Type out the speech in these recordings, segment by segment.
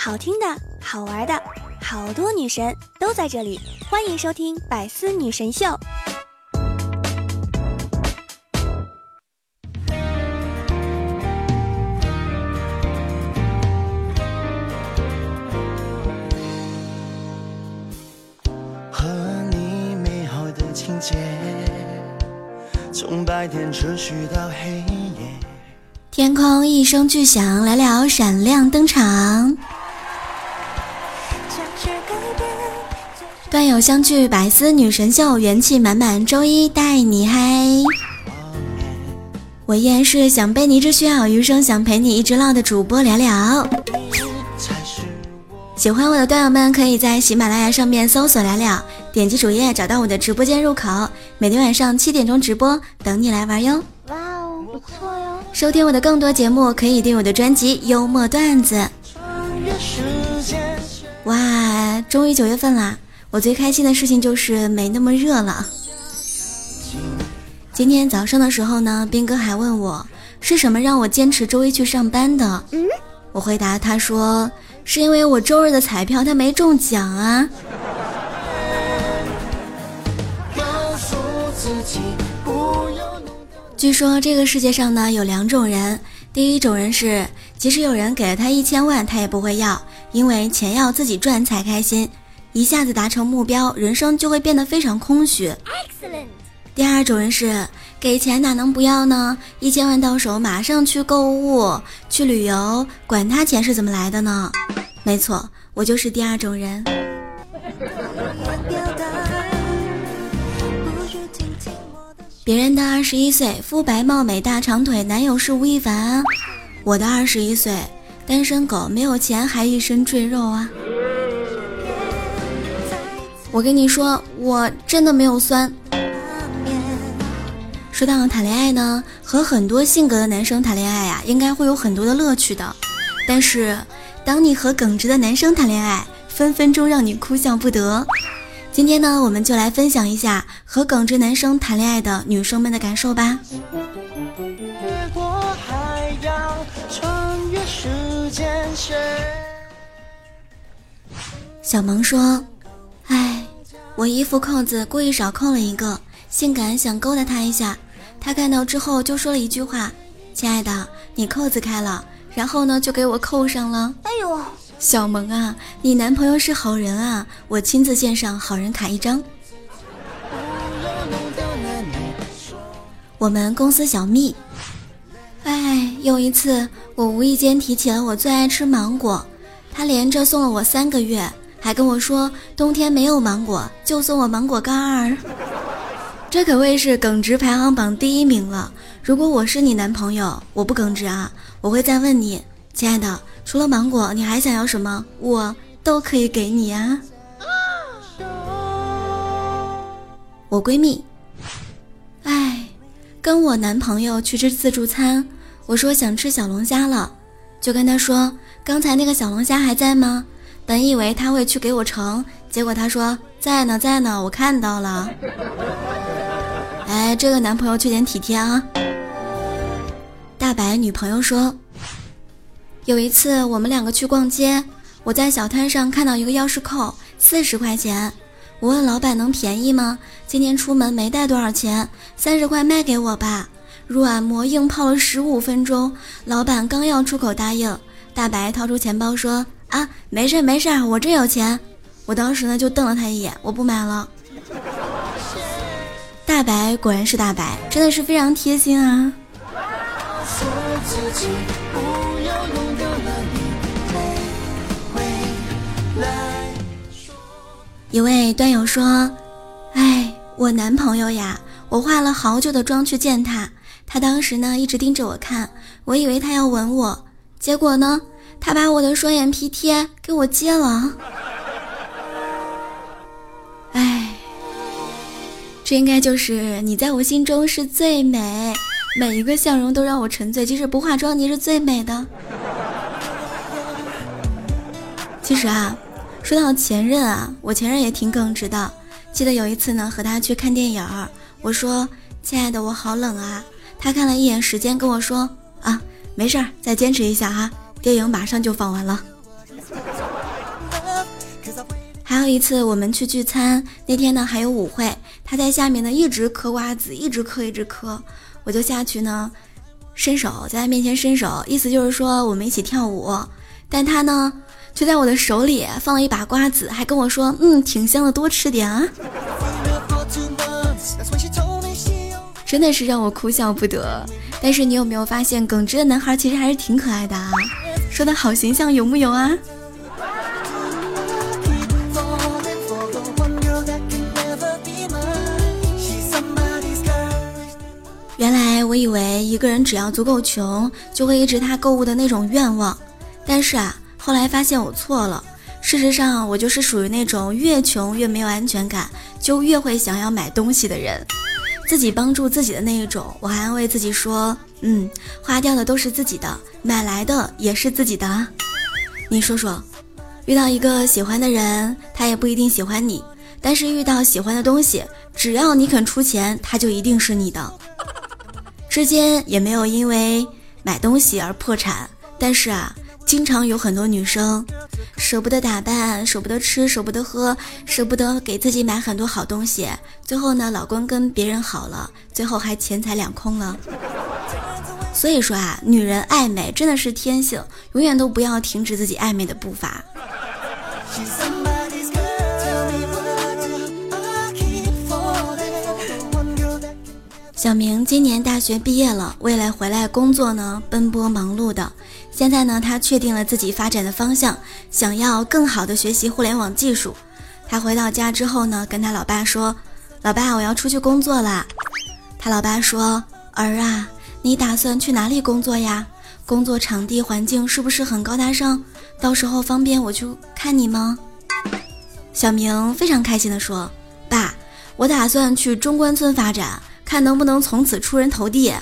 好听的、好玩的，好多女神都在这里，欢迎收听《百思女神秀》。和你美好的情节，从白天持续到黑夜。天空一声巨响，来了闪亮登场。段友相聚，百思女神秀，元气满满，周一带你嗨。我依然是想被你一直需要，余生想陪你一直唠的主播聊聊。喜欢我的段友们，可以在喜马拉雅上面搜索聊聊，点击主页找到我的直播间入口，每天晚上七点钟直播，等你来玩哟。哇哦，不错哟！收听我的更多节目，可以订我的专辑《幽默段子》。穿越时间。哇，终于九月份啦！我最开心的事情就是没那么热了。今天早上的时候呢，斌哥还问我是什么让我坚持周一去上班的。嗯，我回答他说是因为我周日的彩票他没中奖啊。告诉自己不要弄据说这个世界上呢有两种人，第一种人是即使有人给了他一千万，他也不会要，因为钱要自己赚才开心，一下子达成目标，人生就会变得非常空虚。第二种人是给钱哪能不要呢？一千万到手，马上去购物、去旅游，管他钱是怎么来的呢？没错，我就是第二种人。别人的二十一岁，肤白貌美大长腿，男友是吴亦凡；我的二十一岁，单身狗，没有钱还一身赘肉啊！我跟你说，我真的没有酸。说到谈恋爱呢，和很多性格的男生谈恋爱呀、应该会有很多的乐趣的。但是，当你和耿直的男生谈恋爱，分分钟让你哭笑不得。今天呢，我们就来分享一下和耿直男生谈恋爱的女生们的感受吧。小萌说：“，我衣服扣子故意少扣了一个，性感想勾搭他一下。他看到之后就说了一句话：‘亲爱的，你扣子开了。’然后呢，就给我扣上了。哎呦，小萌啊，你男朋友是好人啊，我亲自献上好人卡一张。我们公司小蜜，哎，有一次我无意间提起了我最爱吃芒果，他连着送了我三个月，还跟我说冬天没有芒果，就送我芒果干儿。这可谓是耿直排行榜第一名了。如果我是你男朋友，我不耿直啊，我会再问你，亲爱的，除了芒果，你还想要什么？我都可以给你啊。我闺蜜，哎，跟我男朋友去吃自助餐，我说想吃小龙虾了，就跟他说刚才那个小龙虾还在吗？本以为他会去给我盛，结果他说在呢，在呢，我看到了。哎，这个男朋友缺点体贴啊。大白女朋友说，有一次我们两个去逛街，我在小摊上看到一个钥匙扣，四十块钱。我问老板能便宜吗？今天出门没带多少钱，三十块卖给我吧。软磨硬泡了十五分钟，老板刚要出口答应，大白掏出钱包说：“啊，没事没事，我这有钱。”我当时呢就瞪了他一眼，我不买了。大白果然是大白，真的是非常贴心啊。一位段友说：“哎，我男朋友呀，我化了好久的妆去见他，他当时呢一直盯着我看，我以为他要吻我，结果呢，他把我的双眼皮贴给我揭了。哎，这应该就是你在我心中是最美，每一个笑容都让我沉醉，即使不化妆，你是最美的。其实啊。”说到前任啊，我前任也挺耿直的。记得有一次呢，和他去看电影，我说：“亲爱的，我好冷啊。”他看了一眼时间，跟我说：“啊，没事儿，再坚持一下哈，电影马上就放完了。”还有一次我们去聚餐，那天呢还有舞会，他在下面呢一直嗑瓜子，一直嗑一直嗑，我就下去呢，伸手在他面前伸手，意思就是说我们一起跳舞，但他呢却在我的手里放了一把瓜子，还跟我说，嗯，挺香的，多吃点啊。真的是让我哭笑不得。但是你有没有发现，耿直的男孩其实还是挺可爱的啊？说的好形象，有木有啊？原来我以为一个人只要足够穷，就会抑制他购物的那种愿望。但是啊，后来发现我错了。事实上，我就是属于那种越穷越没有安全感，就越会想要买东西的人，自己帮助自己的那一种。我还安慰自己说：“嗯，花掉的都是自己的，买来的也是自己的。”你说说，遇到一个喜欢的人，他也不一定喜欢你；但是遇到喜欢的东西，只要你肯出钱，他就一定是你的。之间也没有因为买东西而破产，但是啊，经常有很多女生舍不得打扮，舍不得吃，舍不得喝，舍不得给自己买很多好东西，最后呢，老公跟别人好了，最后还钱财两空了。所以说啊，女人爱美真的是天性，永远都不要停止自己爱美的步伐。小明今年大学毕业了，为了回来工作呢，奔波忙碌的。现在呢，他确定了自己发展的方向，想要更好的学习互联网技术。他回到家之后呢，跟他老爸说：“老爸，我要出去工作啦。”他老爸说：“儿啊，你打算去哪里工作呀？工作场地环境是不是很高大上？到时候方便我去看你吗？”小明非常开心地说：“爸，我打算去中关村发展。”看能不能从此出人头地。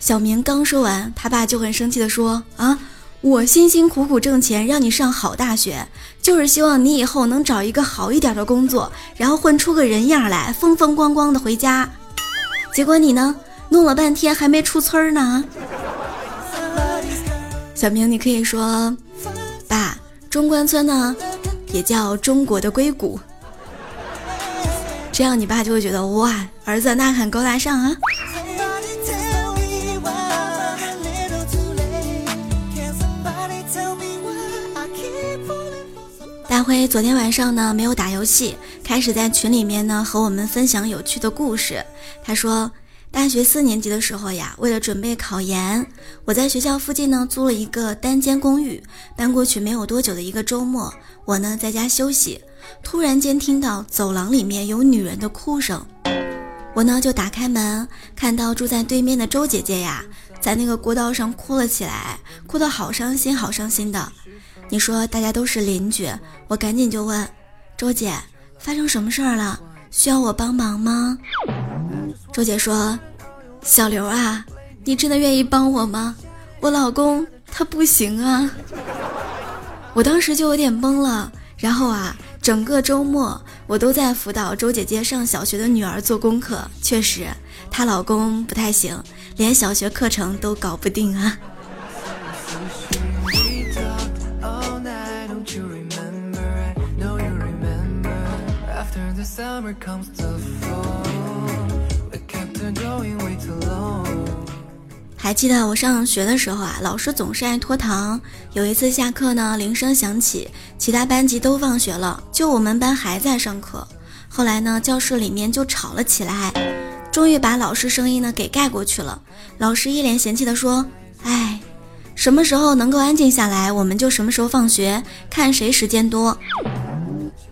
小明刚说完，他爸就很生气的说：“啊，我辛辛苦苦挣钱让你上好大学，就是希望你以后能找一个好一点的工作，然后混出个人样来，风风光光的回家。结果你呢，弄了半天还没出村呢。”小明，你可以说：“爸，中关村呢，也叫中国的硅谷。”这样你爸就会觉得哇，儿子那很高大上啊。大辉昨天晚上呢没有打游戏，开始在群里面呢和我们分享有趣的故事。他说，大学四年级的时候呀，为了准备考研，我在学校附近呢租了一个单间公寓。搬过去没有多久的一个周末，我呢在家休息。突然间听到走廊里面有女人的哭声，我呢就打开门，看到住在对面的周姐姐呀，在那个过道上哭了起来，哭得好伤心，好伤心的。你说大家都是邻居，我赶紧就问周姐，发生什么事儿了？需要我帮忙吗？周姐说，小刘啊，你真的愿意帮我吗？我老公他不行啊。我当时就有点懵了，然后啊。整个周末，我都在辅导周姐姐上小学的女儿做功课。确实，她老公不太行，连小学课程都搞不定啊。还记得我上学的时候啊，老师总是爱拖堂。有一次下课呢，铃声响起，其他班级都放学了，就我们班还在上课。后来呢，教室里面就吵了起来，终于把老师声音呢给盖过去了。老师一脸嫌弃的说：“哎，什么时候能够安静下来，我们就什么时候放学，看谁时间多。”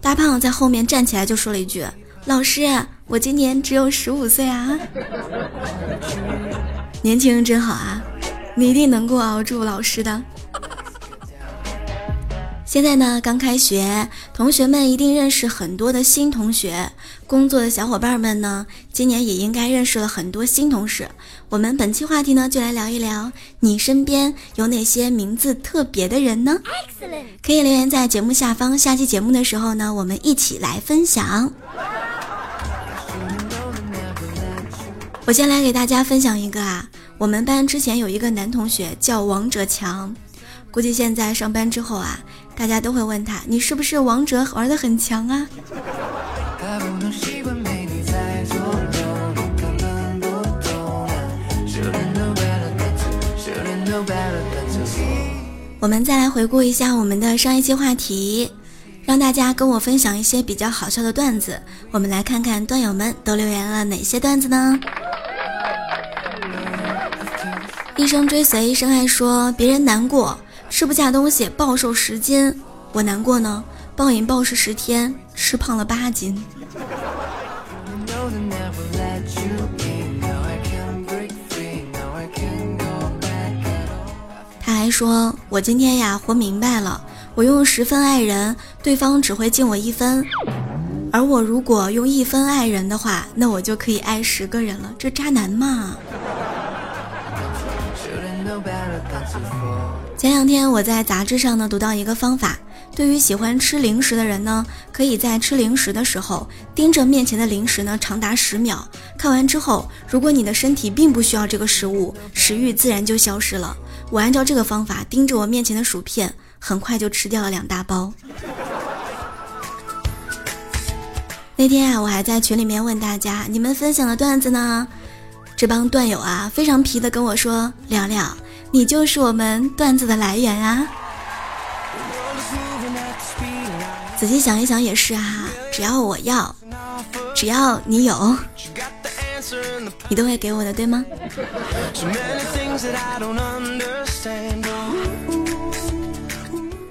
大胖在后面站起来就说了一句：“老师，我今年只有十五岁啊。”年轻人真好啊，你一定能够熬住老师的。现在呢，刚开学，同学们一定认识很多的新同学。工作的小伙伴们呢，今年也应该认识了很多新同事。我们本期话题呢，就来聊一聊你身边有哪些名字特别的人呢？可以留言在节目下方，下期节目的时候呢，我们一起来分享。我先来给大家分享一个啊，我们班之前有一个男同学叫王者强，估计现在上班之后啊，大家都会问他，你是不是王者玩的很强啊？我们再来回顾一下我们的上一期话题，让大家跟我分享一些比较好笑的段子。我们来看看段友们都留言了哪些段子呢？一生追随，深爱说别人难过，吃不下东西暴瘦十斤，我难过呢，暴饮暴食十天，吃胖了八斤。他还说，我今天呀活明白了，我用十分爱人，对方只会敬我一分；而我如果用一分爱人的话，那我就可以爱十个人了。这渣男嘛！前两天我在杂志上呢读到一个方法，对于喜欢吃零食的人呢，可以在吃零食的时候盯着面前的零食呢长达十秒，看完之后，如果你的身体并不需要这个食物，食欲自然就消失了。我按照这个方法盯着我面前的薯片，很快就吃掉了两大包。那天啊，我还在群里面问大家，你们分享的段子呢？这帮段友啊，非常皮的跟我说：“聊聊，你就是我们段子的来源啊。”仔细想一想也是啊，只要我要，只要你有。你都会给我的，对吗？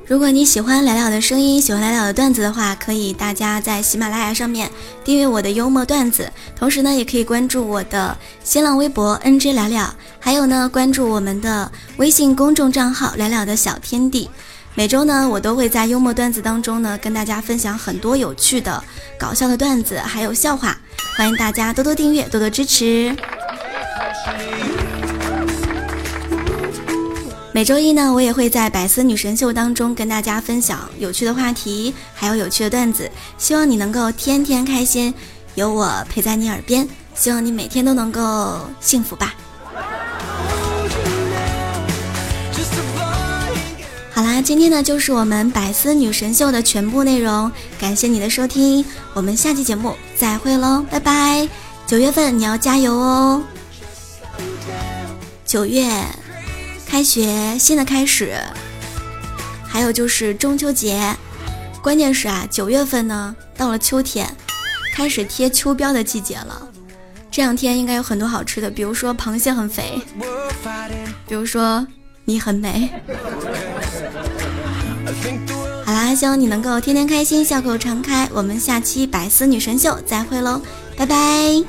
如果你喜欢聊聊的声音，喜欢聊聊的段子的话，可以大家在喜马拉雅上面订阅我的幽默段子，同时呢，也可以关注我的新浪微博 NJ 聊聊，还有呢，关注我们的微信公众账号聊聊的小天地。每周呢，我都会在幽默段子当中呢，跟大家分享很多有趣的、搞笑的段子，还有笑话。欢迎大家多多订阅，多多支持。每周一呢，我也会在百思女神秀当中跟大家分享有趣的话题，还有有趣的段子。希望你能够天天开心，有我陪在你耳边。希望你每天都能够幸福吧。好啦，今天呢就是我们百思女神秀的全部内容，感谢你的收听，我们下期节目再会喽，拜拜！九月份你要加油哦，九月开学，新的开始，还有就是中秋节，关键是啊，九月份呢到了秋天，开始贴秋膘的季节了，这两天应该有很多好吃的，比如说螃蟹很肥，比如说。你很美。好啦，希望你能够天天开心，笑口常开。我们下期百思女神秀再会喽，拜拜。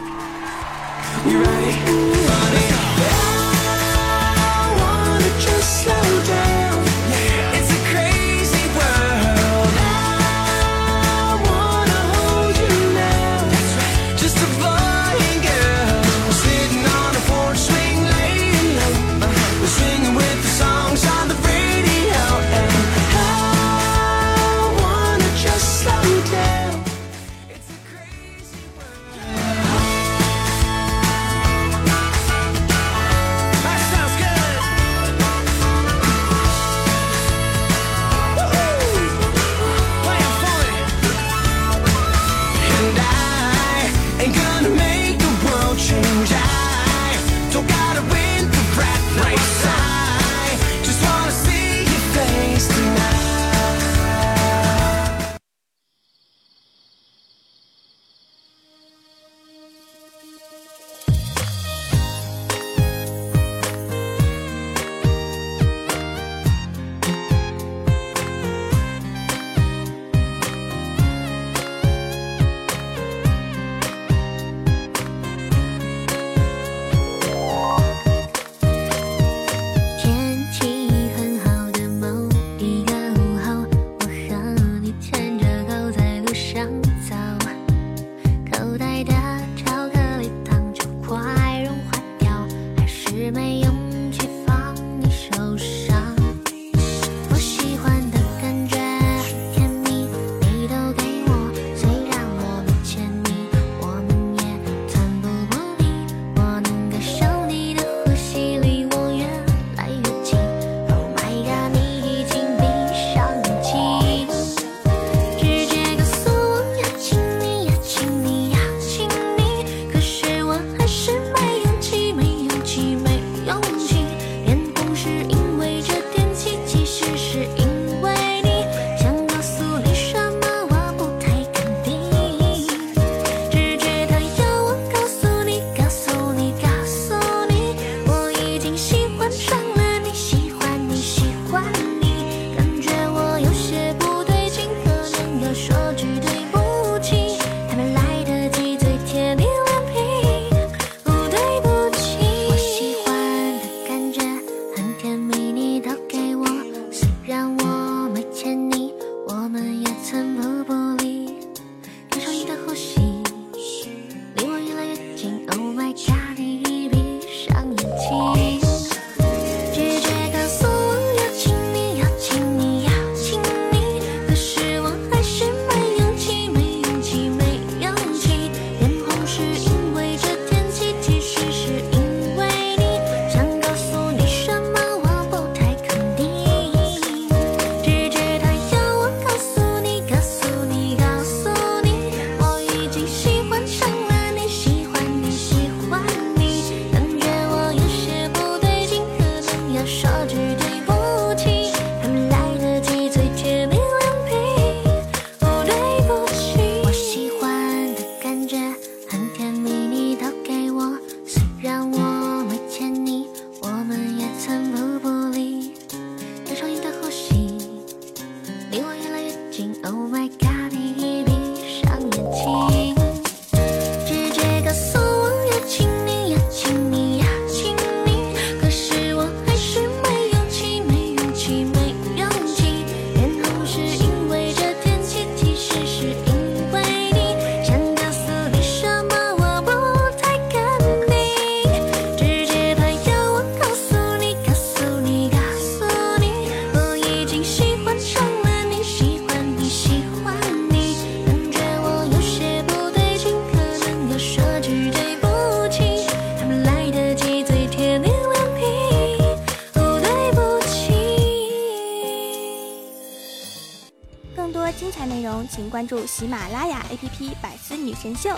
祝喜马拉雅 APP《百思女神秀》。